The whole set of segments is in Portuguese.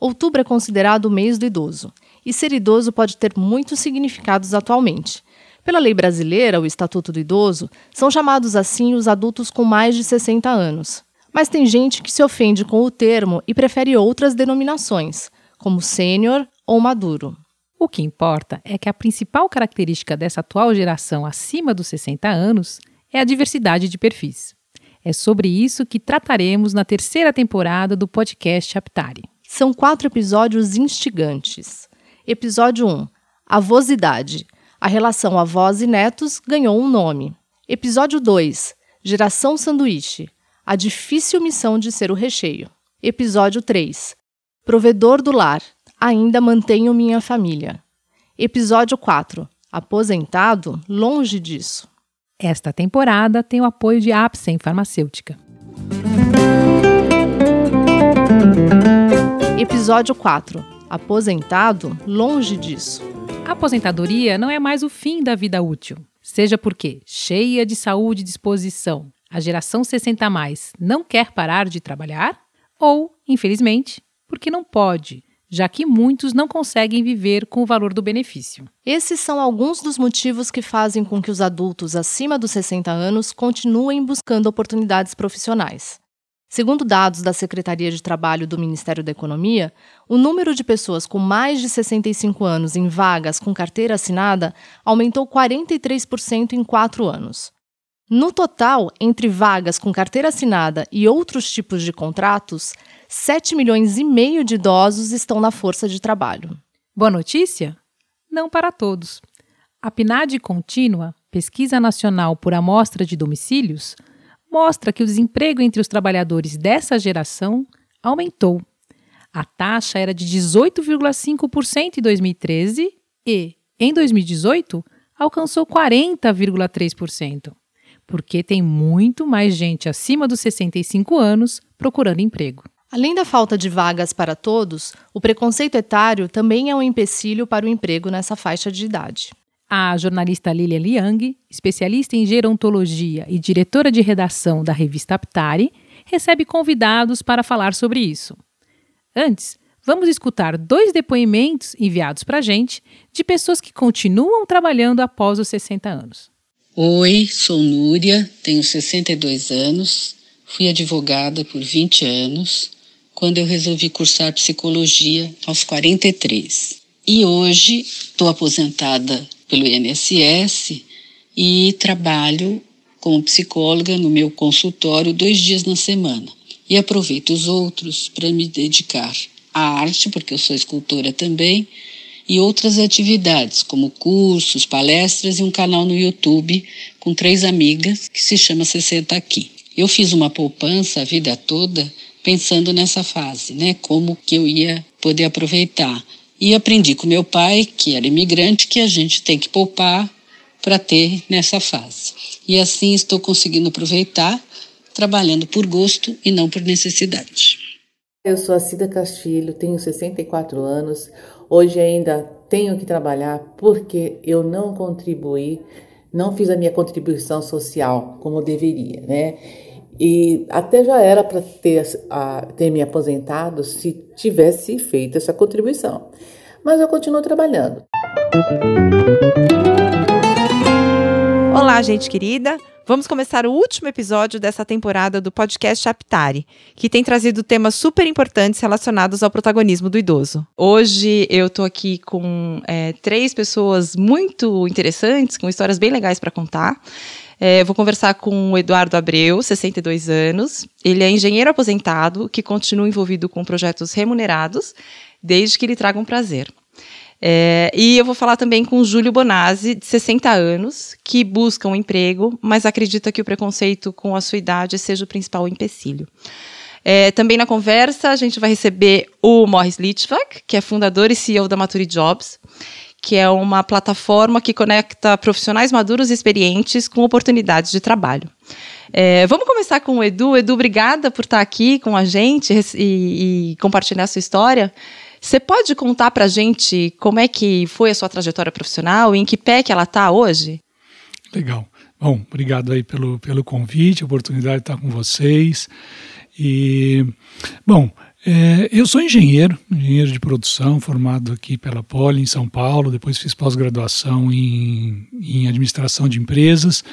Outubro é considerado o mês do idoso, e ser idoso pode ter muitos significados atualmente. Pela lei brasileira, o Estatuto do Idoso, são chamados assim os adultos com mais de 60 anos. Mas tem gente que se ofende com o termo e prefere outras denominações, como sênior ou maduro. O que importa é que a principal característica dessa atual geração acima dos 60 anos é a diversidade de perfis. É sobre isso que trataremos na terceira temporada do podcast Aptari. São quatro episódios instigantes. Episódio 1: Avosidade. A relação avós e netos ganhou um nome. Episódio 2: Geração Sanduíche. A difícil missão de ser o recheio. Episódio 3: Provedor do lar. Ainda mantenho minha família. Episódio 4: Aposentado? Longe disso. Esta temporada tem o apoio de Apsen Farmacêutica. Episódio 4: Aposentado? Longe disso. A aposentadoria não é mais o fim da vida útil. Seja porque, cheia de saúde e disposição, a geração 60 a mais não quer parar de trabalhar, ou, infelizmente, porque não pode, já que muitos não conseguem viver com o valor do benefício. Esses são alguns dos motivos que fazem com que os adultos acima dos 60 anos continuem buscando oportunidades profissionais. Segundo dados da Secretaria de Trabalho do Ministério da Economia, o número de pessoas com mais de 65 anos em vagas com carteira assinada aumentou 43% em quatro anos. No total, entre vagas com carteira assinada e outros tipos de contratos, 7 milhões e meio de idosos estão na força de trabalho. Boa notícia? Não para todos. A PNAD contínua, Pesquisa Nacional por Amostra de Domicílios, mostra que o desemprego entre os trabalhadores dessa geração aumentou. A taxa era de 18,5% em 2013 e, em 2018, alcançou 40,3%, porque tem muito mais gente acima dos 65 anos procurando emprego. Além da falta de vagas para todos, o preconceito etário também é um empecilho para o emprego nessa faixa de idade. A jornalista Lilian Liang, especialista em gerontologia e diretora de redação da revista Aptari, recebe convidados para falar sobre isso. Antes, vamos escutar dois depoimentos enviados para a gente de pessoas que continuam trabalhando após os 60 anos. Oi, sou Núria, tenho 62 anos, fui advogada por 20 anos, quando eu resolvi cursar psicologia aos 43. E hoje estou aposentada pelo INSS e trabalho como psicóloga no meu consultório dois dias na semana. E aproveito os outros para me dedicar à arte, porque eu sou escultora também, e outras atividades, como cursos, palestras e um canal no YouTube com três amigas que se chama 60 Aqui. Eu fiz uma poupança a vida toda pensando nessa fase, né? Como que eu ia poder aproveitar. E aprendi com meu pai, que era imigrante, que a gente tem que poupar para ter nessa fase. E assim estou conseguindo aproveitar, trabalhando por gosto e não por necessidade. Eu sou a Cida Castilho, tenho 64 anos. Hoje ainda tenho que trabalhar porque eu não contribuí, não fiz a minha contribuição social como deveria, né? E até já era para ter, ter me aposentado se tivesse feito essa contribuição. Mas eu continuo trabalhando. Olá, gente querida. Vamos começar o último episódio dessa temporada do podcast Aptari, que tem trazido temas super importantes relacionados ao protagonismo do idoso. Hoje eu estou aqui com é, três pessoas muito interessantes, com histórias bem legais para contar. É, vou conversar com o Eduardo Abreu, 62 anos. Ele é engenheiro aposentado que continua envolvido com projetos remunerados, desde que lhe tragam prazer. É, e eu vou falar também com Júlio Bonazzi, de 60 anos, que busca um emprego, mas acredita que o preconceito com a sua idade seja o principal empecilho. É, também na conversa a gente vai receber o Morris Litvak, que é fundador e CEO da Maturi Jobs, que é uma plataforma que conecta profissionais maduros e experientes com oportunidades de trabalho. É, vamos começar com o Edu. Edu, obrigada por estar aqui com a gente e, e compartilhar sua história. Você pode contar para a gente como é que foi a sua trajetória profissional e em que pé que ela está hoje? Legal. Bom, obrigado aí pelo, pelo convite, oportunidade de estar com vocês. E, bom, é, eu sou engenheiro, engenheiro de produção, formado aqui pela Poli em São Paulo, depois fiz pós-graduação em, em administração de empresas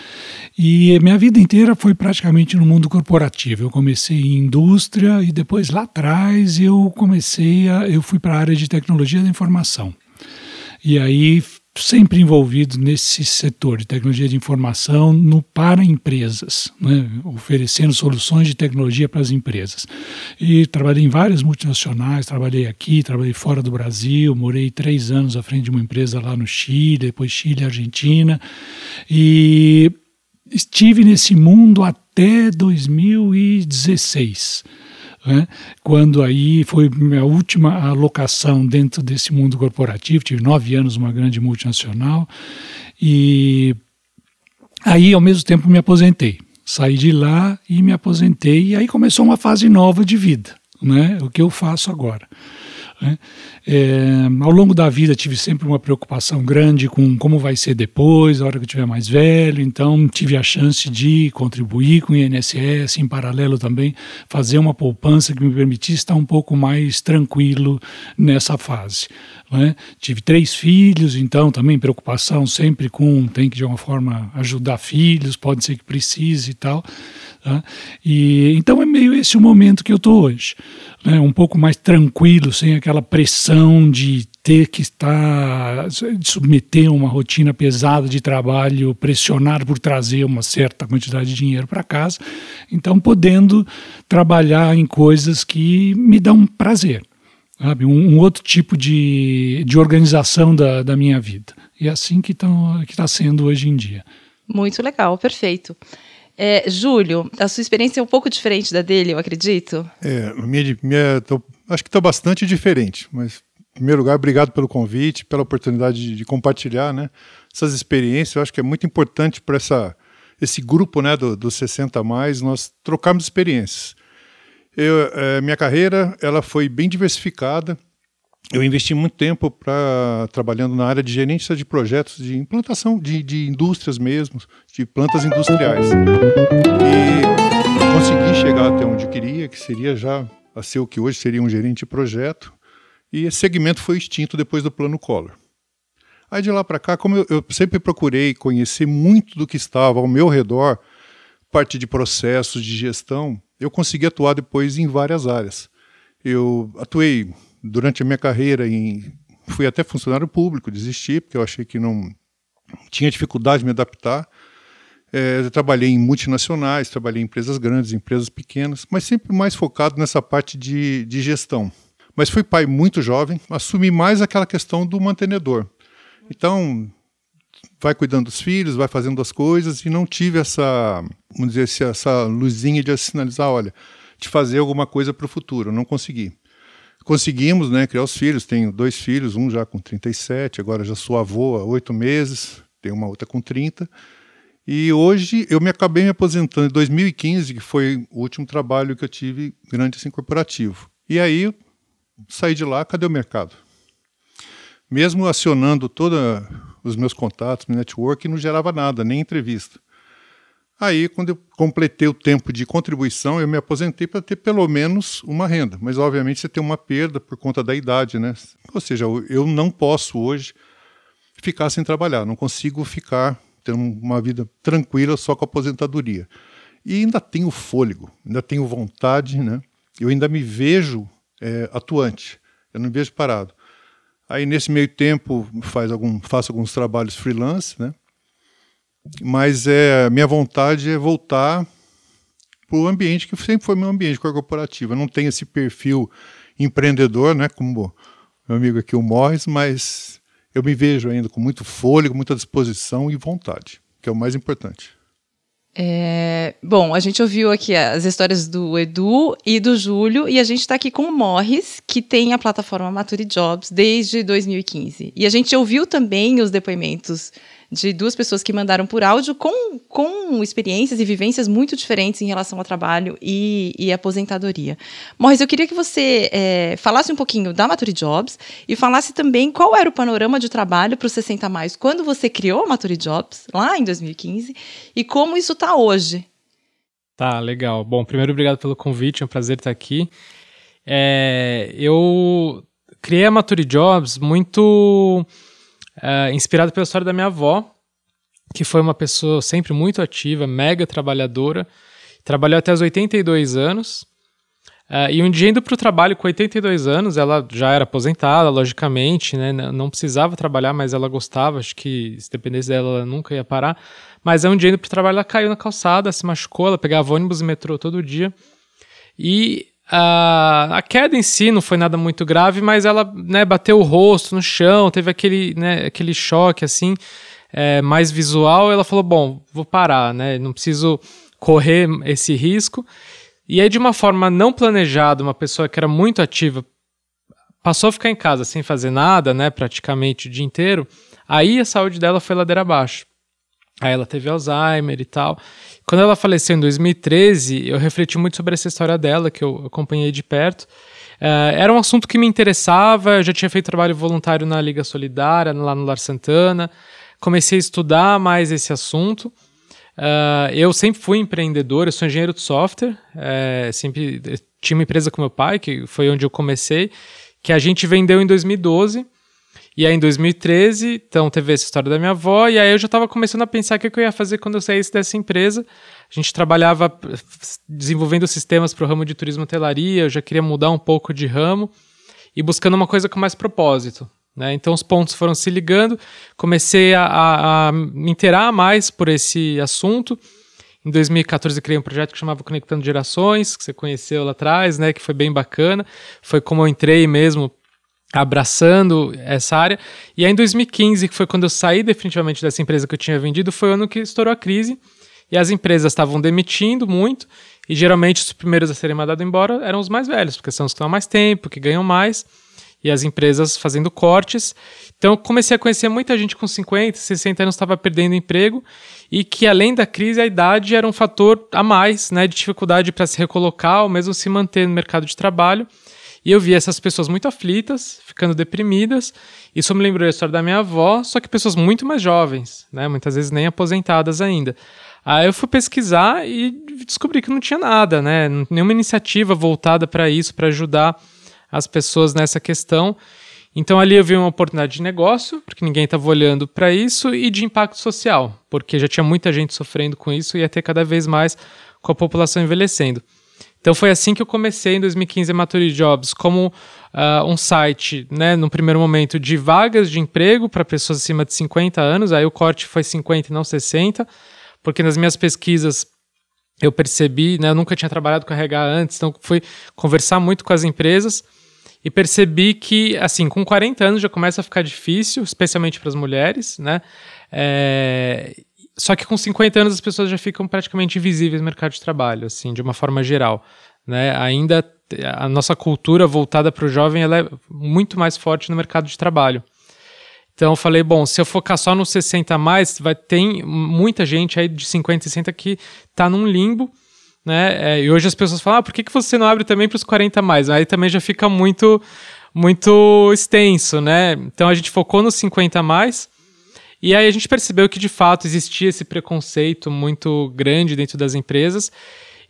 e minha vida inteira foi praticamente no mundo corporativo. Eu comecei em indústria e depois lá atrás eu comecei a, eu fui para a área de tecnologia da informação. E aí sempre envolvido nesse setor de tecnologia de informação no, para empresas, né, oferecendo soluções de tecnologia para as empresas. E trabalhei em várias multinacionais, trabalhei aqui, trabalhei fora do Brasil, morei três anos à frente de uma empresa lá no Chile, depois Chile Argentina, e estive nesse mundo até 2016 né? quando aí foi minha última alocação dentro desse mundo corporativo, tive nove anos numa grande multinacional, e aí ao mesmo tempo me aposentei. Saí de lá e me aposentei, e aí começou uma fase nova de vida, né? o que eu faço agora. Né? É, ao longo da vida tive sempre uma preocupação grande com como vai ser depois, a hora que eu estiver mais velho, então tive a chance de contribuir com o INSS, em paralelo também fazer uma poupança que me permitisse estar um pouco mais tranquilo nessa fase. Né? Tive três filhos, então também preocupação sempre com tem que de alguma forma ajudar filhos, pode ser que precise e tal. Tá? E então é meio esse o momento que eu estou hoje, né? um pouco mais tranquilo, sem aquela pressão de ter que estar de submeter uma rotina pesada de trabalho, pressionado por trazer uma certa quantidade de dinheiro para casa, então podendo trabalhar em coisas que me dão prazer, sabe? Um, um outro tipo de, de organização da, da minha vida. E é assim que está sendo hoje em dia. Muito legal, perfeito. É, Júlio, a sua experiência é um pouco diferente da dele, eu acredito. É, minha, minha tô, acho que está bastante diferente, mas em primeiro lugar, obrigado pelo convite, pela oportunidade de, de compartilhar né, essas experiências. Eu acho que é muito importante para esse grupo né, dos do 60 mais nós trocarmos experiências. Eu, é, minha carreira ela foi bem diversificada eu investi muito tempo para trabalhando na área de gerência de projetos de implantação de, de indústrias mesmo, de plantas industriais. E consegui chegar até onde queria, que seria já a ser o que hoje seria um gerente de projeto. E esse segmento foi extinto depois do Plano Collor. Aí de lá para cá, como eu, eu, sempre procurei conhecer muito do que estava ao meu redor, parte de processos de gestão, eu consegui atuar depois em várias áreas. Eu atuei durante a minha carreira em, fui até funcionário público, desisti porque eu achei que não tinha dificuldade de me adaptar. É, trabalhei em multinacionais, trabalhei em empresas grandes, empresas pequenas, mas sempre mais focado nessa parte de, de gestão. Mas fui pai muito jovem, assumi mais aquela questão do mantenedor. Então, vai cuidando dos filhos, vai fazendo as coisas e não tive essa, vamos dizer, essa luzinha de sinalizar, olha, de fazer alguma coisa para o futuro. Não consegui conseguimos né, criar os filhos. Tenho dois filhos, um já com 37, agora já sou avô há oito meses, tenho uma outra com 30. E hoje eu me acabei me aposentando em 2015, que foi o último trabalho que eu tive grande assim corporativo. E aí saí de lá, cadê o mercado? Mesmo acionando todos os meus contatos, meu network, não gerava nada, nem entrevista. Aí, quando eu completei o tempo de contribuição, eu me aposentei para ter pelo menos uma renda. Mas, obviamente, você tem uma perda por conta da idade, né? Ou seja, eu não posso hoje ficar sem trabalhar, não consigo ficar tendo uma vida tranquila só com a aposentadoria. E ainda tenho fôlego, ainda tenho vontade, né? Eu ainda me vejo é, atuante, eu não me vejo parado. Aí, nesse meio tempo, faz algum, faço alguns trabalhos freelance, né? Mas é, minha vontade é voltar para o ambiente que sempre foi meu ambiente corporativo. Eu não tenho esse perfil empreendedor, né, como meu amigo aqui o Morris, mas eu me vejo ainda com muito fôlego, muita disposição e vontade, que é o mais importante. É, bom, a gente ouviu aqui as histórias do Edu e do Júlio, e a gente está aqui com o Morris, que tem a plataforma Mature Jobs desde 2015. E a gente ouviu também os depoimentos de duas pessoas que mandaram por áudio com, com experiências e vivências muito diferentes em relação ao trabalho e, e aposentadoria. Morris, eu queria que você é, falasse um pouquinho da Mature Jobs e falasse também qual era o panorama de trabalho para os 60 mais quando você criou a Mature Jobs, lá em 2015, e como isso está hoje. Tá, legal. Bom, primeiro, obrigado pelo convite, é um prazer estar aqui. É, eu criei a Mature Jobs muito uh, inspirado pela história da minha avó, que foi uma pessoa sempre muito ativa, mega trabalhadora, trabalhou até os 82 anos. Uh, e um dia indo para o trabalho com 82 anos, ela já era aposentada, logicamente, né? não precisava trabalhar, mas ela gostava, acho que se dependesse dela, ela nunca ia parar. Mas um dia indo para o trabalho, ela caiu na calçada, se machucou, ela pegava ônibus e metrô todo dia. E Uh, a queda em si não foi nada muito grave, mas ela né, bateu o rosto no chão, teve aquele, né, aquele choque assim, é, mais visual. ela falou: Bom, vou parar, né, não preciso correr esse risco. E aí, de uma forma não planejada, uma pessoa que era muito ativa passou a ficar em casa sem fazer nada, né, praticamente o dia inteiro. Aí a saúde dela foi ladeira abaixo. Aí ela teve Alzheimer e tal. Quando ela faleceu em 2013, eu refleti muito sobre essa história dela, que eu acompanhei de perto. Uh, era um assunto que me interessava, eu já tinha feito trabalho voluntário na Liga Solidária, lá no Lar Santana. Comecei a estudar mais esse assunto. Uh, eu sempre fui empreendedor, eu sou engenheiro de software, é, sempre tinha uma empresa com meu pai, que foi onde eu comecei, que a gente vendeu em 2012. E aí, em 2013, então teve essa história da minha avó, e aí eu já estava começando a pensar o que eu ia fazer quando eu saísse dessa empresa. A gente trabalhava desenvolvendo sistemas para o ramo de turismo e hotelaria, eu já queria mudar um pouco de ramo e buscando uma coisa com mais propósito. Né? Então os pontos foram se ligando, comecei a, a, a me inteirar mais por esse assunto. Em 2014 criei um projeto que chamava Conectando Gerações, que você conheceu lá atrás, né, que foi bem bacana. Foi como eu entrei mesmo abraçando essa área. E aí em 2015, que foi quando eu saí definitivamente dessa empresa que eu tinha vendido, foi o ano que estourou a crise e as empresas estavam demitindo muito e geralmente os primeiros a serem mandados embora eram os mais velhos, porque são os que estão mais tempo, que ganham mais e as empresas fazendo cortes. Então eu comecei a conhecer muita gente com 50, 60 anos estava perdendo emprego e que além da crise a idade era um fator a mais, né, de dificuldade para se recolocar ou mesmo se manter no mercado de trabalho. E eu vi essas pessoas muito aflitas, ficando deprimidas. Isso me lembrou a história da minha avó, só que pessoas muito mais jovens, né? Muitas vezes nem aposentadas ainda. Aí eu fui pesquisar e descobri que não tinha nada, né? Nenhuma iniciativa voltada para isso, para ajudar as pessoas nessa questão. Então ali eu vi uma oportunidade de negócio, porque ninguém estava olhando para isso, e de impacto social, porque já tinha muita gente sofrendo com isso e ia ter cada vez mais com a população envelhecendo. Então foi assim que eu comecei em 2015 a Mature Jobs, como uh, um site, né, no primeiro momento, de vagas de emprego para pessoas acima de 50 anos, aí o corte foi 50 e não 60, porque nas minhas pesquisas eu percebi, né, eu nunca tinha trabalhado com RH antes, então fui conversar muito com as empresas e percebi que, assim, com 40 anos já começa a ficar difícil, especialmente para as mulheres, né, é, só que com 50 anos as pessoas já ficam praticamente invisíveis no mercado de trabalho, assim, de uma forma geral. Né? Ainda a nossa cultura voltada para o jovem ela é muito mais forte no mercado de trabalho. Então eu falei, bom, se eu focar só nos 60 a mais, vai ter muita gente aí de 50 e 60 que está num limbo, né? É, e hoje as pessoas falam, ah, por que, que você não abre também para os 40 a mais? Aí também já fica muito, muito extenso, né? Então a gente focou nos 50 a mais, e aí a gente percebeu que de fato existia esse preconceito muito grande dentro das empresas.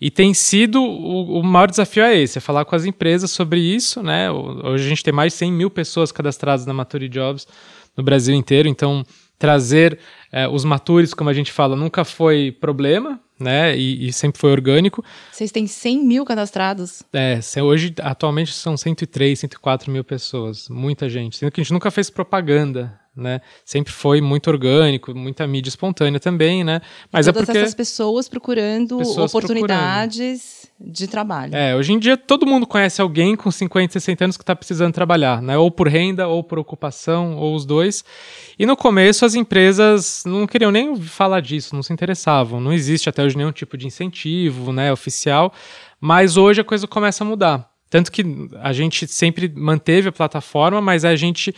E tem sido o, o maior desafio é esse, é falar com as empresas sobre isso, né? Hoje a gente tem mais de 100 mil pessoas cadastradas na Mature Jobs no Brasil inteiro, então trazer é, os matures, como a gente fala, nunca foi problema, né? E, e, sempre foi orgânico. Vocês têm 100 mil cadastrados? É, hoje, atualmente, são 103, 104 mil pessoas. Muita gente. Sendo que a gente nunca fez propaganda né? Sempre foi muito orgânico, muita mídia espontânea também, né? Mas é Todas é porque essas pessoas procurando pessoas oportunidades procurando. de trabalho. É, hoje em dia todo mundo conhece alguém com 50, 60 anos que está precisando trabalhar, né? Ou por renda, ou por ocupação, ou os dois. E no começo as empresas não queriam nem falar disso, não se interessavam. Não existe até hoje nenhum tipo de incentivo, né, oficial. Mas hoje a coisa começa a mudar. Tanto que a gente sempre manteve a plataforma, mas a gente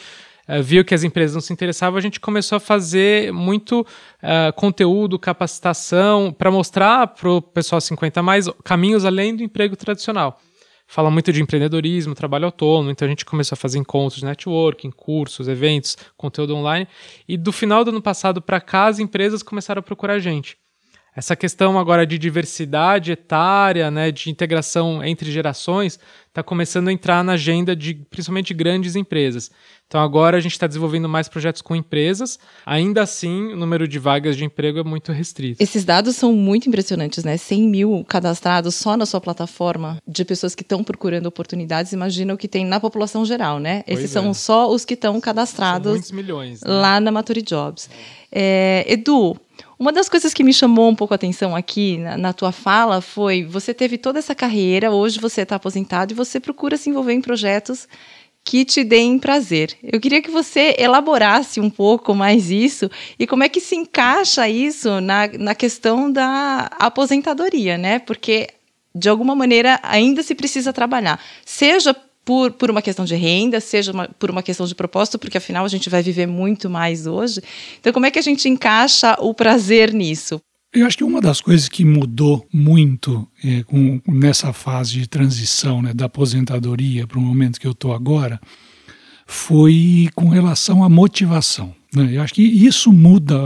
viu que as empresas não se interessavam, a gente começou a fazer muito uh, conteúdo, capacitação, para mostrar para o pessoal 50 mais caminhos além do emprego tradicional. Fala muito de empreendedorismo, trabalho autônomo, então a gente começou a fazer encontros de networking, cursos, eventos, conteúdo online. E do final do ano passado para cá, as empresas começaram a procurar a gente. Essa questão agora de diversidade etária, né, de integração entre gerações, está começando a entrar na agenda de principalmente grandes empresas. Então agora a gente está desenvolvendo mais projetos com empresas. Ainda assim, o número de vagas de emprego é muito restrito. Esses dados são muito impressionantes, né? 100 mil cadastrados só na sua plataforma de pessoas que estão procurando oportunidades. Imagina o que tem na população geral, né? Pois Esses é. são só os que estão cadastrados são milhões, né? lá na Maturi Jobs. É, Edu, uma das coisas que me chamou um pouco a atenção aqui na, na tua fala foi você teve toda essa carreira, hoje você está aposentado e você procura se envolver em projetos que te deem prazer. Eu queria que você elaborasse um pouco mais isso e como é que se encaixa isso na, na questão da aposentadoria, né? Porque de alguma maneira ainda se precisa trabalhar, seja por, por uma questão de renda, seja uma, por uma questão de propósito, porque afinal a gente vai viver muito mais hoje. Então, como é que a gente encaixa o prazer nisso? Eu acho que uma das coisas que mudou muito é, com, nessa fase de transição né, da aposentadoria para o momento que eu estou agora foi com relação à motivação. Né? Eu acho que isso muda,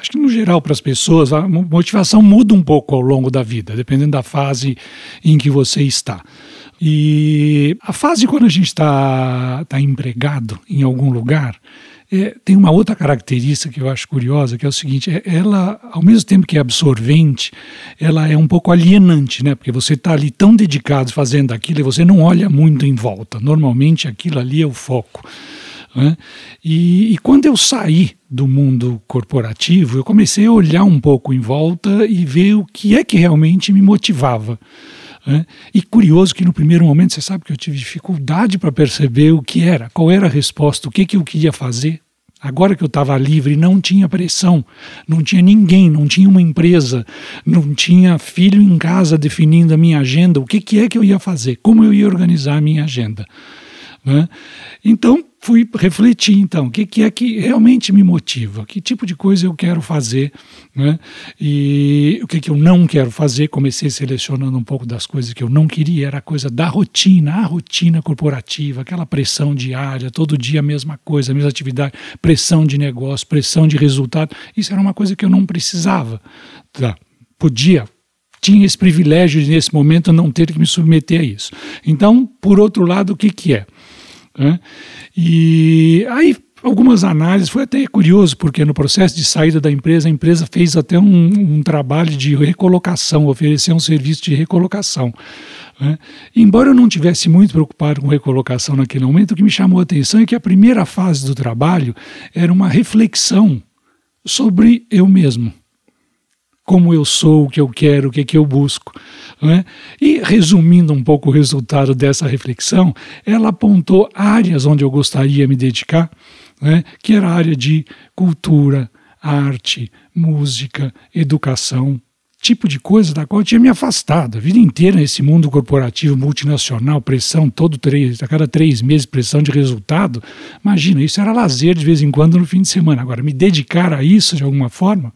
acho que no geral para as pessoas, a motivação muda um pouco ao longo da vida, dependendo da fase em que você está. E a fase quando a gente está tá empregado em algum lugar, é, tem uma outra característica que eu acho curiosa, que é o seguinte: é, ela, ao mesmo tempo que é absorvente, ela é um pouco alienante, né? Porque você está ali tão dedicado fazendo aquilo e você não olha muito em volta. Normalmente aquilo ali é o foco. Né? E, e quando eu saí do mundo corporativo, eu comecei a olhar um pouco em volta e ver o que é que realmente me motivava. Né? E curioso que no primeiro momento você sabe que eu tive dificuldade para perceber o que era, qual era a resposta, o que, que eu queria fazer. Agora que eu estava livre, não tinha pressão, não tinha ninguém, não tinha uma empresa, não tinha filho em casa definindo a minha agenda, o que, que é que eu ia fazer, como eu ia organizar a minha agenda. Né? Então, fui refletir então, o que, que, é que realmente me motiva, que tipo de coisa eu quero fazer, né? e o que, que eu não quero fazer. Comecei selecionando um pouco das coisas que eu não queria, era a coisa da rotina, a rotina corporativa, aquela pressão diária, todo dia a mesma coisa, a mesma atividade, pressão de negócio, pressão de resultado. Isso era uma coisa que eu não precisava. Tá? Podia tinha esse privilégio de, nesse momento, não ter que me submeter a isso. Então, por outro lado, o que, que é? Né? E aí algumas análises, foi até curioso, porque no processo de saída da empresa, a empresa fez até um, um trabalho de recolocação, ofereceu um serviço de recolocação. Né? Embora eu não tivesse muito preocupado com recolocação naquele momento, o que me chamou a atenção é que a primeira fase do trabalho era uma reflexão sobre eu mesmo como eu sou, o que eu quero, o que, é que eu busco. Né? E resumindo um pouco o resultado dessa reflexão, ela apontou áreas onde eu gostaria de me dedicar, né? que era a área de cultura, arte, música, educação, tipo de coisa da qual eu tinha me afastado a vida inteira nesse mundo corporativo multinacional, pressão todo três, a cada três meses, pressão de resultado. Imagina, isso era lazer de vez em quando no fim de semana. Agora, me dedicar a isso de alguma forma,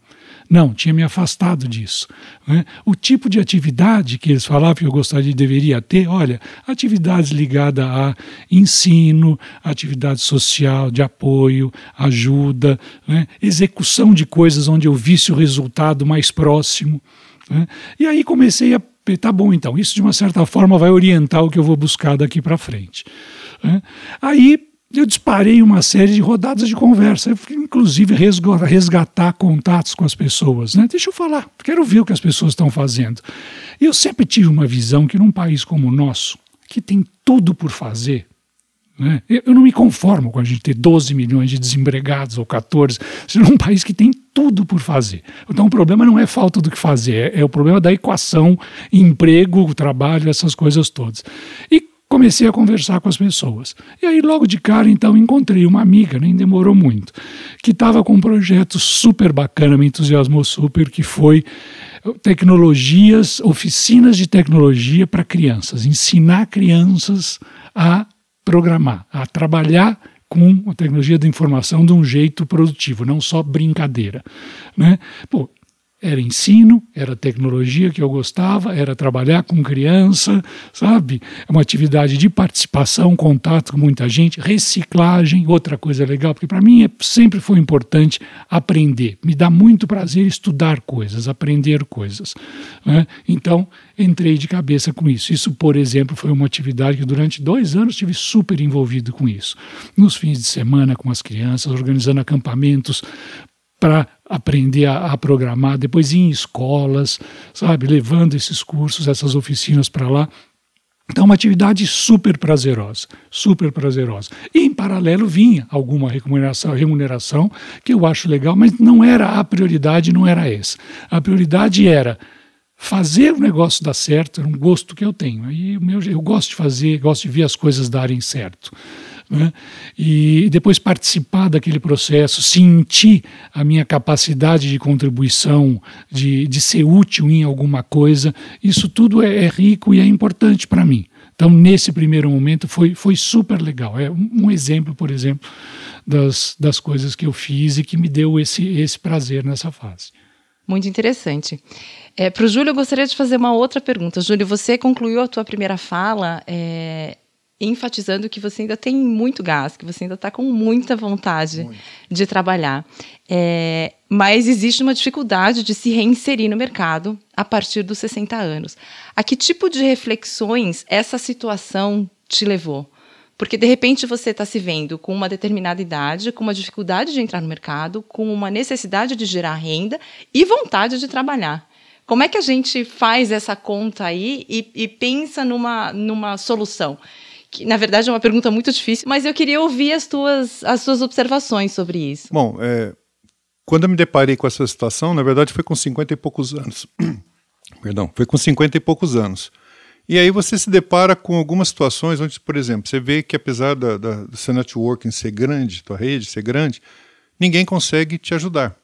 não, tinha me afastado disso. Né? O tipo de atividade que eles falavam que eu gostaria de deveria ter, olha, atividades ligadas a ensino, atividade social, de apoio, ajuda, né? execução de coisas onde eu visse o resultado mais próximo. Né? E aí comecei a tá bom, então, isso de uma certa forma vai orientar o que eu vou buscar daqui para frente. Né? Aí eu disparei uma série de rodadas de conversa, inclusive resgatar contatos com as pessoas. Né? Deixa eu falar, quero ver o que as pessoas estão fazendo. E eu sempre tive uma visão que num país como o nosso, que tem tudo por fazer, Né? Eu não me conformo com a gente ter 12 milhões de desempregados ou 14, sendo um país que tem tudo por fazer. Então o problema não é falta do que fazer, é, é o problema da equação emprego, trabalho, essas coisas todas. E comecei a conversar com as pessoas. E aí, logo de cara, então, encontrei uma amiga, nem demorou muito, que estava com um projeto super bacana, me entusiasmou super, que foi tecnologias, oficinas de tecnologia para crianças, ensinar crianças a programar, a trabalhar com a tecnologia da informação de um jeito produtivo, não só brincadeira. Né? Pô, era ensino, era tecnologia que eu gostava, era trabalhar com criança, sabe? É uma atividade de participação, contato com muita gente, reciclagem, outra coisa legal, porque para mim é, sempre foi importante aprender. Me dá muito prazer estudar coisas, aprender coisas. Né? Então, entrei de cabeça com isso. Isso, por exemplo, foi uma atividade que durante dois anos estive super envolvido com isso. Nos fins de semana com as crianças, organizando acampamentos para aprender a, a, programar, depois ir em escolas, sabe, levando esses cursos, essas oficinas para lá. Então, uma atividade super prazerosa, super prazerosa. E, em paralelo, vinha alguma remuneração, remuneração que eu acho legal, mas não era a prioridade, não era essa. A prioridade era fazer o negócio dar certo, era um gosto que eu tenho. Aí, eu gosto de fazer, gosto de ver as coisas darem certo né? e depois participar daquele processo, sentir a minha capacidade de contribuição, de, de ser útil em alguma coisa, isso tudo é, é rico e é importante para mim. Então, nesse primeiro momento, foi, foi super legal. É um exemplo, por exemplo, das, das coisas que eu fiz e que me deu esse, esse prazer nessa fase. Muito interessante. É, Para o Júlio, eu gostaria de fazer uma outra pergunta. Júlio, você concluiu a tua primeira fala é, enfatizando que você ainda tem muito gás, que você ainda está com muita vontade muito. de trabalhar. É, mas existe uma dificuldade de se reinserir no mercado a partir dos 60 anos. A que tipo de reflexões essa situação te levou? Porque de repente você está se vendo com uma determinada idade, com uma dificuldade de entrar no mercado, com uma necessidade de gerar renda e vontade de trabalhar. Como é que a gente faz essa conta aí e, e pensa numa, numa solução? Que na verdade é uma pergunta muito difícil, mas eu queria ouvir as tuas, as tuas observações sobre isso. Bom, é, quando eu me deparei com essa situação, na verdade foi com 50 e poucos anos. Perdão, foi com 50 e poucos anos. E aí você se depara com algumas situações onde, por exemplo, você vê que apesar da, da, do seu networking ser grande, tua rede ser grande, ninguém consegue te ajudar.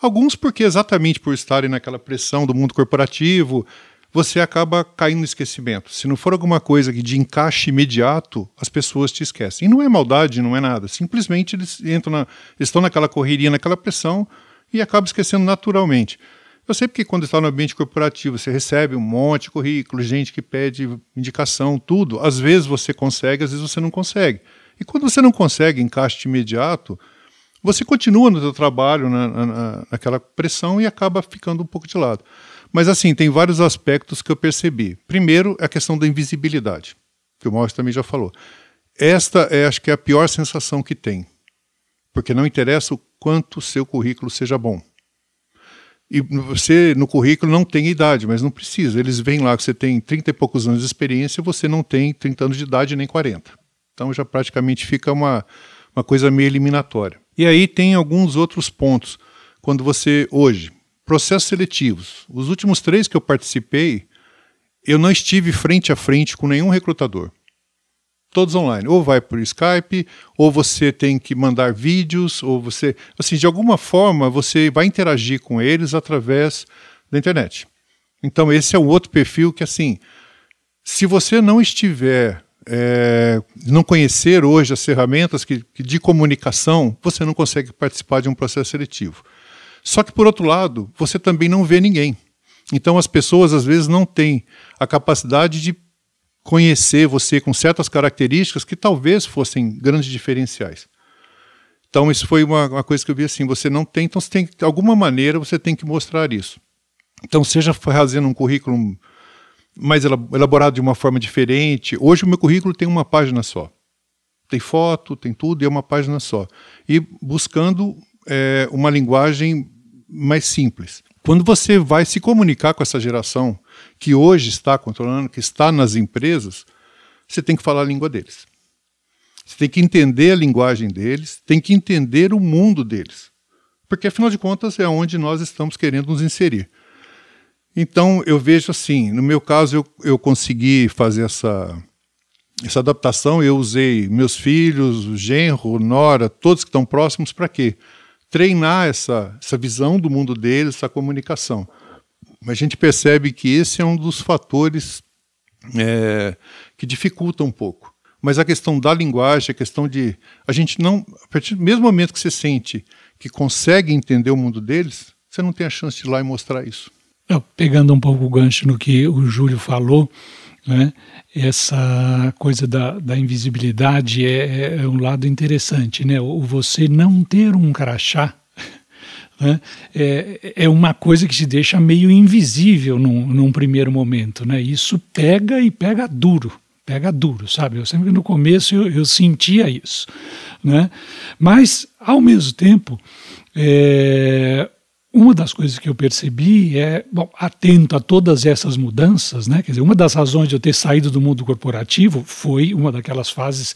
Alguns porque exatamente por estarem naquela pressão do mundo corporativo, você acaba caindo no esquecimento. Se não for alguma coisa de encaixe imediato, as pessoas te esquecem. E não é maldade, não é nada. Simplesmente eles entram na, estão naquela correria, naquela pressão e acabam esquecendo naturalmente. Eu sei porque quando está no ambiente corporativo, você recebe um monte de currículo, gente que pede indicação, tudo. Às vezes você consegue, às vezes você não consegue. E quando você não consegue encaixe imediato, você continua no seu trabalho, na, na, naquela pressão e acaba ficando um pouco de lado. Mas assim, tem vários aspectos que eu percebi. Primeiro, a questão da invisibilidade, que o Maurício também já falou. Esta é, acho que, é a pior sensação que tem. Porque não interessa o quanto o seu currículo seja bom. E você, no currículo, não tem idade, mas não precisa. Eles veem lá que você tem 30 e poucos anos de experiência e você não tem 30 anos de idade nem 40. Então já praticamente fica uma, uma coisa meio eliminatória. E aí tem alguns outros pontos. Quando você, hoje, processos seletivos. Os últimos três que eu participei, eu não estive frente a frente com nenhum recrutador. Todos online. Ou vai por Skype, ou você tem que mandar vídeos, ou você. Assim, de alguma forma, você vai interagir com eles através da internet. Então, esse é um outro perfil que, assim, se você não estiver. É, não conhecer hoje as ferramentas que, que de comunicação, você não consegue participar de um processo seletivo. Só que, por outro lado, você também não vê ninguém. Então, as pessoas, às vezes, não têm a capacidade de conhecer você com certas características que talvez fossem grandes diferenciais. Então, isso foi uma, uma coisa que eu vi assim: você não tem, então, você tem, de alguma maneira, você tem que mostrar isso. Então, seja fazendo um currículo mais elaborado de uma forma diferente. Hoje, o meu currículo tem uma página só. Tem foto, tem tudo, e é uma página só. E buscando é, uma linguagem mais simples. Quando você vai se comunicar com essa geração que hoje está controlando, que está nas empresas, você tem que falar a língua deles. tem que entender a linguagem deles, tem que entender o mundo deles. Porque, afinal de contas, é onde nós estamos querendo nos inserir. Então, eu vejo assim: no meu caso, eu, eu consegui fazer essa, essa adaptação. Eu usei meus filhos, o genro, nora, todos que estão próximos, para quê? Treinar essa, essa visão do mundo deles, essa comunicação. A gente percebe que esse é um dos fatores é, que dificulta um pouco. Mas a questão da linguagem, a questão de. A gente não. A partir do mesmo momento que você sente que consegue entender o mundo deles, você não tem a chance de ir lá e mostrar isso. Pegando um pouco o gancho no que o Júlio falou, né, essa coisa da, da invisibilidade é, é, um lado interessante. Né? O você não ter um crachá né, é, é uma coisa que se deixa meio invisível num, num primeiro momento. Né? Isso pega e pega duro pega duro, sabe? Eu sempre no começo eu, eu sentia isso, né? Mas ao mesmo tempo, é, uma das coisas que eu percebi é, bom, atento a todas essas mudanças, né? Quer dizer, uma das razões de eu ter saído do mundo corporativo foi uma daquelas fases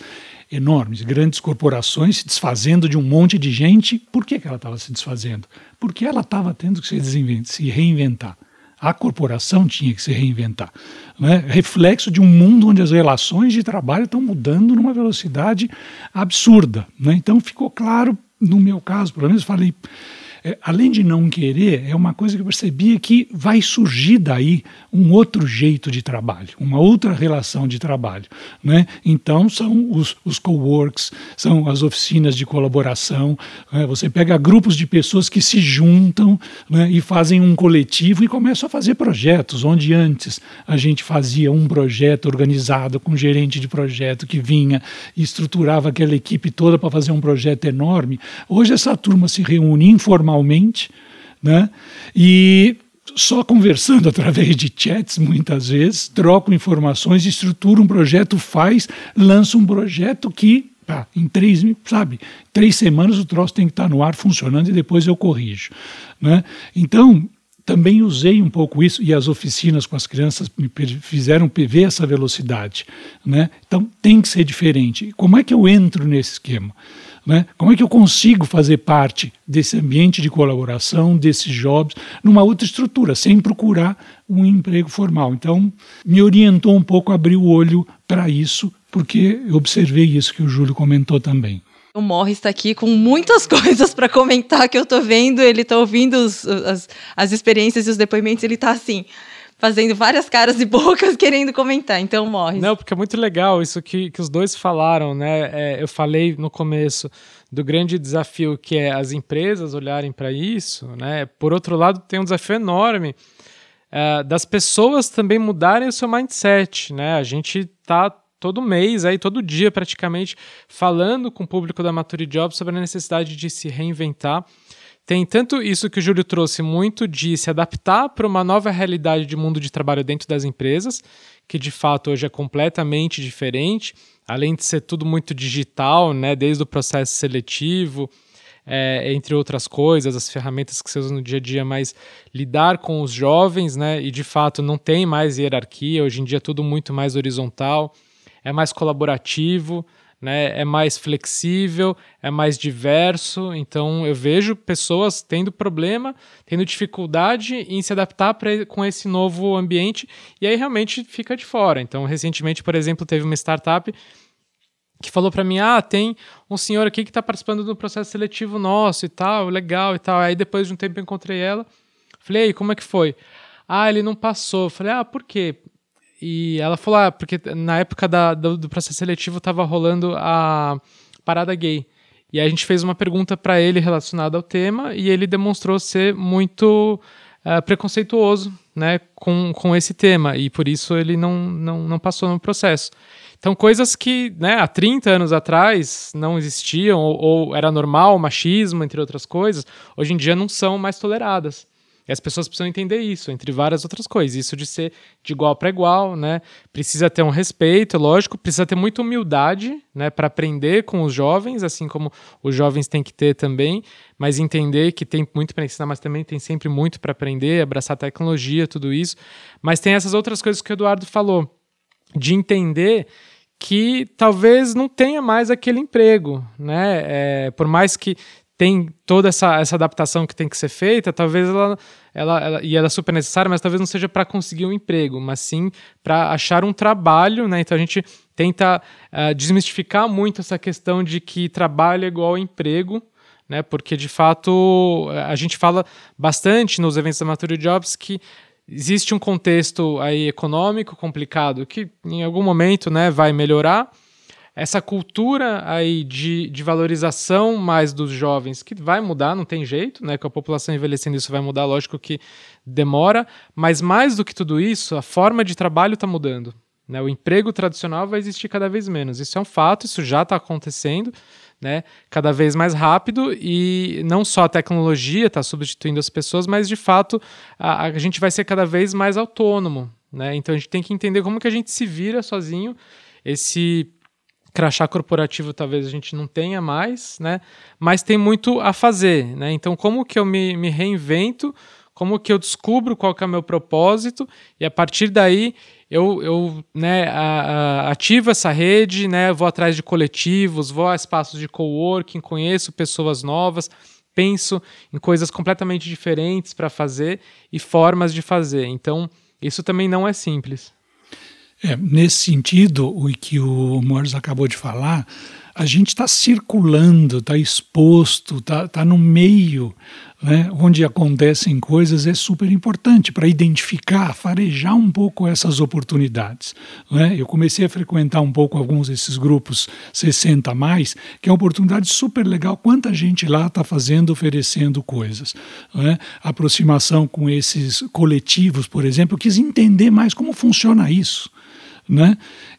enormes, grandes corporações se desfazendo de um monte de gente. Por que, que ela estava se desfazendo? Porque ela estava tendo que se, reinventar. A corporação tinha que se reinventar. Né? Reflexo de um mundo onde as relações de trabalho estão mudando numa velocidade absurda. Né? Então ficou claro, no meu caso, pelo menos, falei é, além de não querer, é uma coisa que eu percebia que vai surgir daí um outro jeito de trabalho, uma outra relação de trabalho. Né? Então, são os, os co-works, são as oficinas de colaboração. Né? Você pega grupos de pessoas que se juntam né? e fazem um coletivo e começam a fazer projetos, onde antes a gente fazia um projeto organizado com um gerente de projeto que vinha e estruturava aquela equipe toda para fazer um projeto enorme. Hoje essa turma se reúne informalmente informalmente, né? E só conversando através de chats, muitas vezes, trocam informações, estrutura um projeto, faz, lança um projeto que, em três, sabe, três semanas o troço tem que estar no ar funcionando e depois eu corrijo. Né? Então, também usei um pouco isso e as oficinas com as crianças me fizeram ver essa velocidade. Né? Então, tem que ser diferente. Como é que eu entro nesse esquema? Né? Como é que eu consigo fazer parte desse ambiente de colaboração, desses jobs, numa outra estrutura, sem procurar um emprego formal? Então, me orientou um pouco a abrir o olho para isso, porque eu observei isso que o Júlio comentou também. O Morris está aqui com muitas coisas para comentar que eu estou vendo, ele está ouvindo os, as, as experiências e os depoimentos, ele está assim fazendo várias caras e bocas querendo comentar. Então, morre. Não, porque é muito legal isso que, que os dois falaram, né? É, eu falei no começo do grande desafio que é as empresas olharem para isso, né? Por outro lado, tem um desafio enorme é, das pessoas também mudarem o seu mindset, né? A gente tá todo mês, aí todo dia praticamente, falando com o público da Mature Jobs sobre a necessidade de se reinventar tem tanto isso que o Júlio trouxe muito de se adaptar para uma nova realidade de mundo de trabalho dentro das empresas, que de fato hoje é completamente diferente, além de ser tudo muito digital, né, desde o processo seletivo, é, entre outras coisas, as ferramentas que você usa no dia a dia, mas lidar com os jovens, né, e de fato não tem mais hierarquia, hoje em dia é tudo muito mais horizontal, é mais colaborativo, né, é mais flexível, é mais diverso. Então eu vejo pessoas tendo problema, tendo dificuldade em se adaptar pra, com esse novo ambiente e aí realmente fica de fora. Então recentemente, por exemplo, teve uma startup que falou para mim: ah, tem um senhor aqui que está participando do processo seletivo nosso e tal, legal e tal. Aí depois de um tempo eu encontrei ela, falei: como é que foi? Ah, ele não passou. falei: ah, por quê? E ela falou, ah, porque na época da, do, do processo seletivo estava rolando a parada gay. E a gente fez uma pergunta para ele relacionada ao tema e ele demonstrou ser muito uh, preconceituoso né, com, com esse tema e por isso ele não, não, não passou no processo. Então, coisas que né, há 30 anos atrás não existiam ou, ou era normal, machismo, entre outras coisas, hoje em dia não são mais toleradas. E as pessoas precisam entender isso, entre várias outras coisas. Isso de ser de igual para igual, né? Precisa ter um respeito, lógico, precisa ter muita humildade, né, para aprender com os jovens, assim como os jovens têm que ter também, mas entender que tem muito para ensinar, mas também tem sempre muito para aprender, abraçar tecnologia, tudo isso. Mas tem essas outras coisas que o Eduardo falou, de entender que talvez não tenha mais aquele emprego, né? É, por mais que tem toda essa, essa adaptação que tem que ser feita, talvez ela, ela, ela e ela é super necessária, mas talvez não seja para conseguir um emprego, mas sim para achar um trabalho, né? Então a gente tenta uh, desmistificar muito essa questão de que trabalho é igual emprego, né? Porque de fato a gente fala bastante nos eventos da Mature Jobs que existe um contexto aí econômico complicado que em algum momento, né, vai melhorar essa cultura aí de, de valorização mais dos jovens, que vai mudar, não tem jeito, né? Com a população envelhecendo, isso vai mudar, lógico que demora, mas mais do que tudo isso, a forma de trabalho está mudando. Né? O emprego tradicional vai existir cada vez menos. Isso é um fato, isso já está acontecendo. Né, cada vez mais rápido e não só a tecnologia está substituindo as pessoas, mas de fato a, a, gente vai ser cada vez mais autônomo. Né? Então a gente tem que entender como que a gente se vira sozinho. Esse crachá corporativo talvez a gente não tenha mais, né? Mas tem muito a fazer, né? Então, como que eu me, me reinvento? Como que eu descubro qual que é o meu propósito? E a partir daí eu, eu né, a, a, ativo essa rede, né? Vou atrás de coletivos, vou a espaços de coworking, conheço pessoas novas, penso em coisas completamente diferentes para fazer e formas de fazer. Então, isso também não é simples. É, nesse sentido, o que o Morris acabou de falar, a gente está circulando, está exposto, está tá no meio né, onde acontecem coisas, é super importante para identificar, farejar um pouco essas oportunidades. Né? Eu comecei a frequentar um pouco alguns desses grupos 60 a mais, que é uma oportunidade super legal. Quanta gente lá está fazendo, oferecendo coisas. Né? Aproximação com esses coletivos, por exemplo, eu quis entender mais como funciona isso né?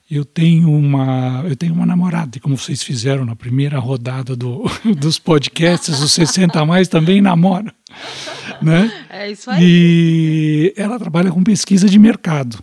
Eu tenho uma, eu tenho uma namorada, e como vocês fizeram na primeira rodada do, dos podcasts, os 60 a mais também namora, né? É isso aí. E ela trabalha com pesquisa de mercado.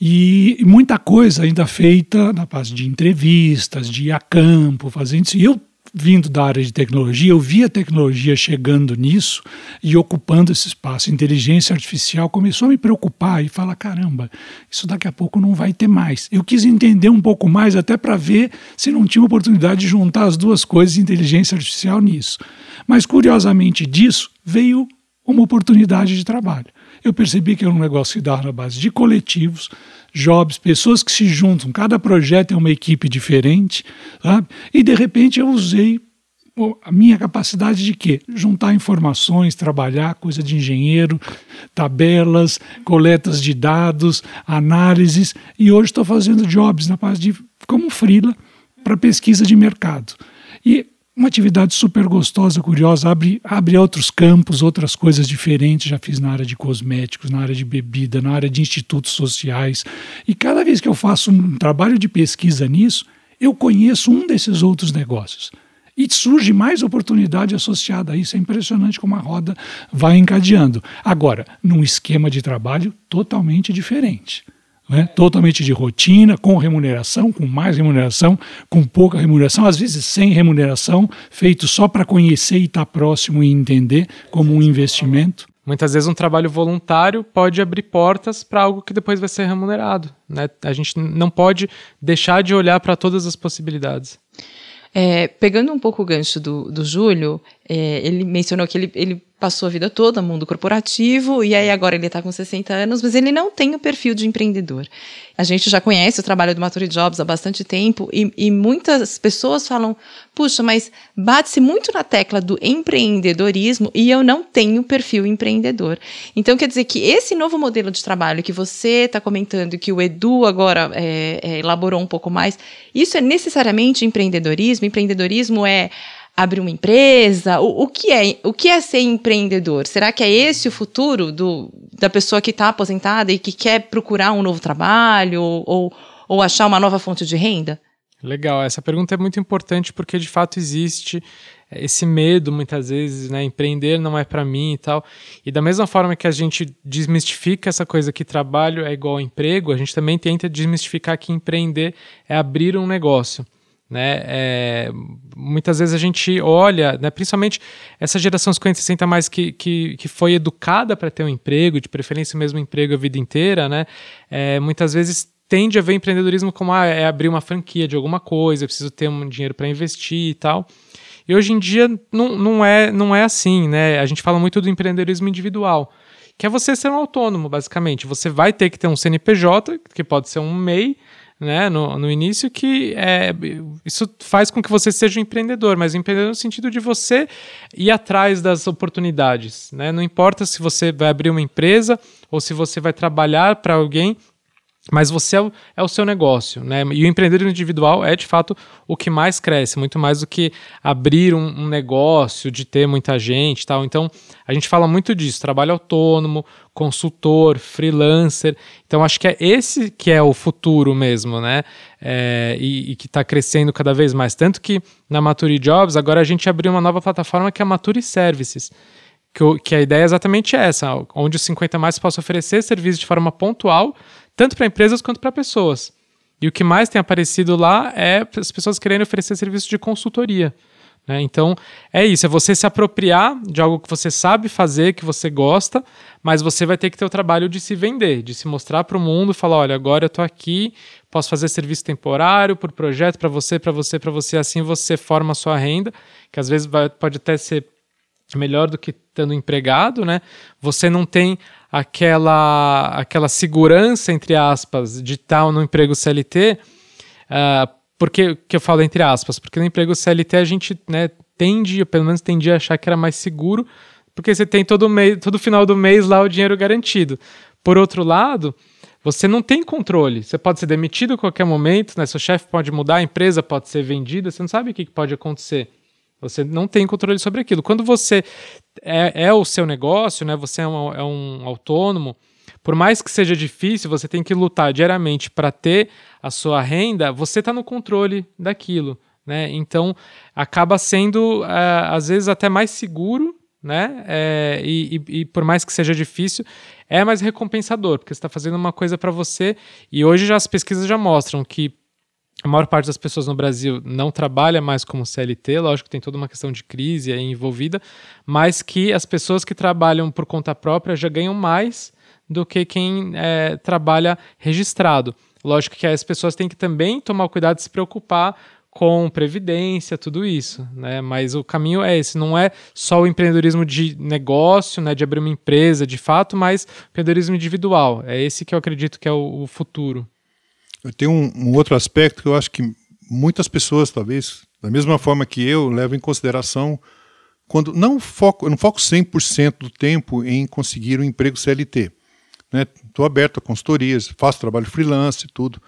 E muita coisa ainda feita na base de entrevistas, de ir a campo, fazendo isso. E eu vindo da área de tecnologia, eu vi a tecnologia chegando nisso e ocupando esse espaço. Inteligência artificial começou a me preocupar e falar: caramba, isso daqui a pouco não vai ter mais. Eu quis entender um pouco mais, até para ver se não tinha oportunidade de juntar as duas coisas, inteligência artificial, nisso. Mas, curiosamente disso, veio uma oportunidade de trabalho. Eu percebi que era um negócio que dava na base de coletivos, jobs, pessoas que se juntam, cada projeto é uma equipe diferente, sabe? E de repente eu usei a minha capacidade de quê? Juntar informações, trabalhar, coisa de engenheiro, tabelas, coletas de dados, análises, e hoje estou fazendo jobs na parte de como freela para pesquisa de mercado. E uma atividade super gostosa, curiosa, abre, abre outros campos, outras coisas diferentes. Já fiz na área de cosméticos, na área de bebida, na área de institutos sociais. E cada vez que eu faço um trabalho de pesquisa nisso, eu conheço um desses outros negócios. E surge mais oportunidade associada a isso. É impressionante como a roda vai encadeando. Agora, num esquema de trabalho totalmente diferente né? totalmente de rotina, com remuneração, com mais remuneração, com pouca remuneração, às vezes sem remuneração, feito só para conhecer e estar tá próximo e entender como um investimento. Muitas vezes um trabalho voluntário pode abrir portas para algo que depois vai ser remunerado. Né? A gente não pode deixar de olhar para todas as possibilidades. É, pegando um pouco o gancho do, do Júlio, é, ele mencionou que ele, ele passou a vida toda no mundo corporativo e aí agora ele está com 60 anos, mas ele não tem o perfil de empreendedor. A gente já conhece o trabalho do Maturity Jobs há bastante tempo e, e muitas pessoas falam: puxa, mas bate-se muito na tecla do empreendedorismo e eu não tenho perfil empreendedor. Então quer dizer que esse novo modelo de trabalho que você está comentando que o Edu agora é, é, elaborou um pouco mais, isso é necessariamente empreendedorismo? Empreendedorismo é abrir uma empresa? O, o, que é, o que é ser empreendedor? Será que é esse o futuro do, da pessoa que está aposentada e que quer procurar um novo trabalho ou, ou achar uma nova fonte de renda? Legal, essa pergunta é muito importante porque de fato existe esse medo muitas vezes, né, empreender não é para mim e tal. E da mesma forma que a gente desmistifica essa coisa que trabalho é igual emprego, a gente também tenta desmistificar que empreender é abrir um negócio. Né? É, muitas vezes a gente olha, né, principalmente essa geração 50, 60 mais que, que, que foi educada para ter um emprego, de preferência o mesmo emprego a vida inteira, né? É, muitas vezes tende a ver empreendedorismo como ah, é abrir uma franquia de alguma coisa, eu preciso ter um dinheiro para investir e tal. E hoje em dia não, não, é, não é assim, né? A gente fala muito do empreendedorismo individual, que é você ser um autônomo, basicamente. Você vai ter que ter um CNPJ, que pode ser um MEI, né, no, no início, que é, isso faz com que você seja um empreendedor, mas empreendedor no sentido de você ir atrás das oportunidades. Né? Não importa se você vai abrir uma empresa ou se você vai trabalhar para alguém, mas você é o, é o, seu negócio, né? E o empreendedorismo individual é de fato o que mais cresce, muito mais do que abrir um, um, negócio, de ter muita gente, tal. Então a gente fala muito disso: trabalho autônomo, consultor, freelancer. Então acho que é esse que é o futuro mesmo, né? É, e, e, que está crescendo cada vez mais. Tanto que na Mature Jobs agora a gente abriu uma nova plataforma que é a Mature Services. Que, que a ideia é exatamente essa, onde os 50 mais possa oferecer serviços de forma pontual tanto para empresas quanto para pessoas. E o que mais tem aparecido lá é as pessoas querendo oferecer serviços de consultoria. Né? Então, é isso, é você se apropriar de algo que você sabe fazer, que você gosta, mas você vai ter que ter o trabalho de se vender, de se mostrar para o mundo, falar, olha, agora eu estou aqui, posso fazer serviço temporário por projeto para você, para você, para você, assim você forma a sua renda, que às vezes vai, pode até ser melhor do que estando empregado, né? Você não tem aquela, aquela segurança, entre aspas, de estar no emprego CLT, uh, ah, porque que eu falo entre aspas, porque no emprego CLT a gente né, tende, pelo menos tendia a achar que era mais seguro, porque você tem todo, mês, todo final do mês lá o dinheiro garantido. Por outro lado, você não tem controle. Você pode ser demitido a qualquer momento, né? seu chefe pode mudar, a empresa pode ser vendida, você não sabe o que pode acontecer. Você não tem controle sobre aquilo. Quando você é, é o seu negócio, né? Você é um, é um autônomo. Por mais que seja difícil, você tem que lutar diariamente para ter a sua renda. Você está no controle daquilo, né? Então acaba sendo é, às vezes até mais seguro, né? É, e, e, e, por mais que seja difícil, é mais recompensador, porque está fazendo uma coisa para você. E hoje já as pesquisas já mostram que a maior parte das pessoas no Brasil não trabalha mais como CLT, lógico que tem toda uma questão de crise aí envolvida, mas que as pessoas que trabalham por conta própria já ganham mais do que quem é, trabalha registrado. Lógico que as pessoas têm que também tomar cuidado de se preocupar com previdência, tudo isso, né? Mas o caminho é esse, não é só o empreendedorismo de negócio, né, de abrir uma empresa, de fato, mas empreendedorismo individual. É esse que eu acredito que é o, o futuro. Tenho um, um, outro aspecto que eu acho que muitas pessoas, talvez, da mesma forma que eu, levam em consideração quando não foco, eu não foco 100% do tempo em conseguir um emprego CLT. Estou né? aberto a consultorias, faço trabalho freelance e tudo.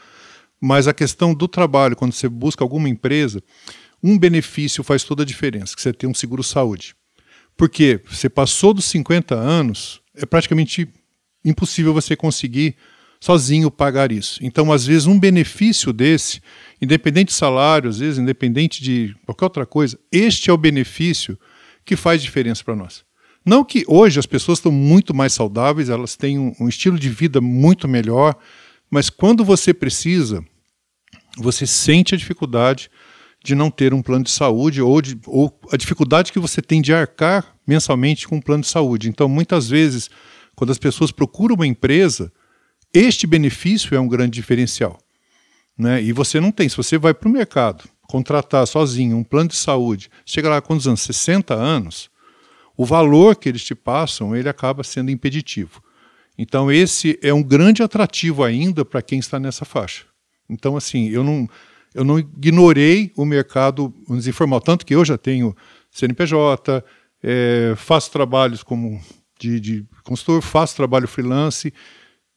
Mas a questão do trabalho, quando você busca alguma empresa, um benefício faz toda a diferença, que você tem um seguro-saúde. Porque você passou dos 50 anos, é praticamente impossível você conseguir sozinho pagar isso. Então, às vezes, um benefício desse, independente de salário, às vezes, independente de qualquer outra coisa, este é o benefício que faz diferença para nós. Não que hoje as pessoas estão muito mais saudáveis, elas têm um, um estilo de vida muito melhor, mas quando você precisa, você sente a dificuldade de não ter um plano de saúde ou, de, ou a dificuldade que você tem de arcar mensalmente com um plano de saúde. Então, muitas vezes, quando as pessoas procuram uma empresa, este benefício é um grande diferencial. Né? E você não tem. Se você vai para o mercado contratar sozinho um plano de saúde, chega lá com os anos 60 anos, o valor que eles te passam ele acaba sendo impeditivo. Então esse é um grande atrativo ainda para quem está nessa faixa. Então assim, eu não eu não ignorei o mercado informal, tanto que eu já tenho CNPJ, é, faço trabalhos como de, de consultor, faço trabalho freelance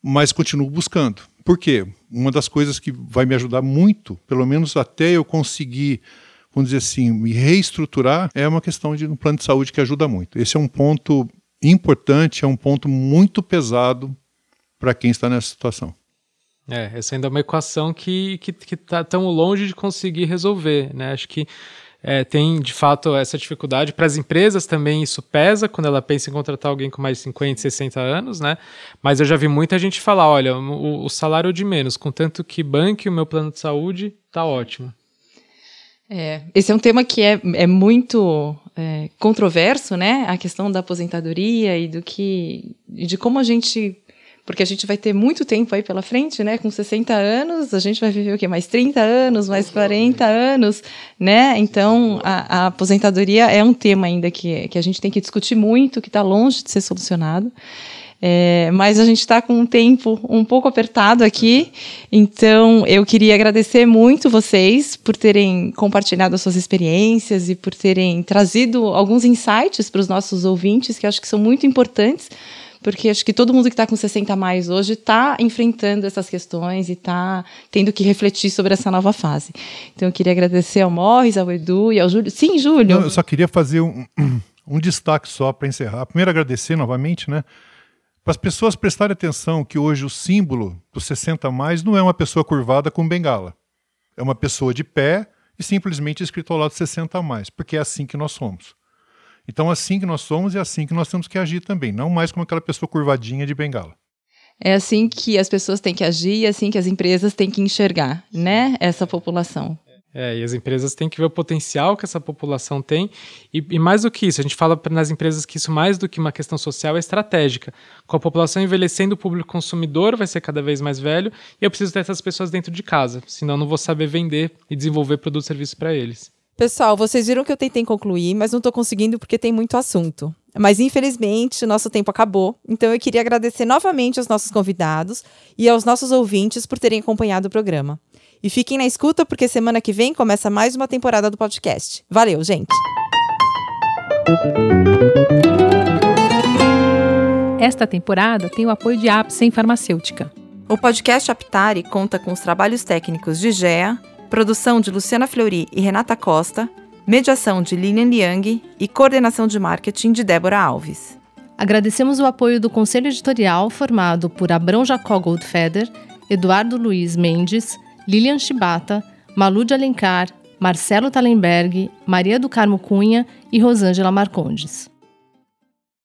mas continuo buscando. Por quê? Uma das coisas que vai me ajudar muito, pelo menos até eu conseguir, vamos dizer assim, me reestruturar, é uma questão de um plano de saúde que ajuda muito. Esse é um ponto importante, é um ponto muito pesado para quem está nessa situação. É, essa ainda é uma equação que está que, que tá tão longe de conseguir resolver, né? Acho que é, tem de fato essa dificuldade. Para as empresas também isso pesa quando ela pensa em contratar alguém com mais de 50, 60 anos, né? Mas eu já vi muita gente falar: olha, o, o salário de menos, contanto que banque o meu plano de saúde, tá ótimo. É, esse é um tema que é, é muito é, controverso, né? A questão da aposentadoria e do que. de como a gente porque a gente vai ter muito tempo aí pela frente, né? Com 60 anos, a gente vai viver o quê? Mais 30 anos, mais 40 anos, né? Então, a, a aposentadoria é um tema ainda que, que a gente tem que discutir muito, que está longe de ser solucionado. É, mas a gente está com um tempo um pouco apertado aqui, então eu queria agradecer muito vocês por terem compartilhado as suas experiências e por terem trazido alguns insights para os nossos ouvintes, que acho que são muito importantes, porque acho que todo mundo que está com 60 a mais hoje está enfrentando essas questões e está tendo que refletir sobre essa nova fase. Então eu queria agradecer ao Morris, ao Edu e ao Júlio. Sim, Júlio. Não, eu só queria fazer um, um destaque só para encerrar. Primeiro agradecer novamente, né? Para as pessoas prestarem atenção que hoje o símbolo do 60 mais não é uma pessoa curvada com bengala. É uma pessoa de pé e simplesmente escrito ao lado 60 mais, porque é assim que nós somos. Então, assim que nós somos, é assim que nós temos que agir também, não mais como aquela pessoa curvadinha de bengala. É assim que as pessoas têm que agir e é assim que as empresas têm que enxergar, né, essa população. É, e as empresas têm que ver o potencial que essa população tem. E, e, mais do que isso, a gente fala nas empresas que isso, mais do que uma questão social, é estratégica. Com a população envelhecendo, o público consumidor vai ser cada vez mais velho e eu preciso ter essas pessoas dentro de casa, senão eu não vou saber vender e desenvolver produtos e serviços para eles. Pessoal, vocês viram que eu tentei concluir, mas não estou conseguindo porque tem muito assunto. Mas infelizmente o nosso tempo acabou, então eu queria agradecer novamente aos nossos convidados e aos nossos ouvintes por terem acompanhado o programa. E fiquem na escuta, porque semana que vem começa mais uma temporada do podcast. Valeu, gente! Esta temporada tem o apoio de Apsen Farmacêutica. O podcast Aptari conta com os trabalhos técnicos de Gea, produção de Luciana Fleury e Renata Costa, mediação de Lilian Liang e coordenação de marketing de Débora Alves. Agradecemos o apoio do conselho editorial formado por Abrão Jacó Goldfeder, Eduardo Luiz Mendes, Lilian Chibata, Malu de Alencar, Marcelo Talenberg, Maria do Carmo Cunha e Rosângela Marcondes.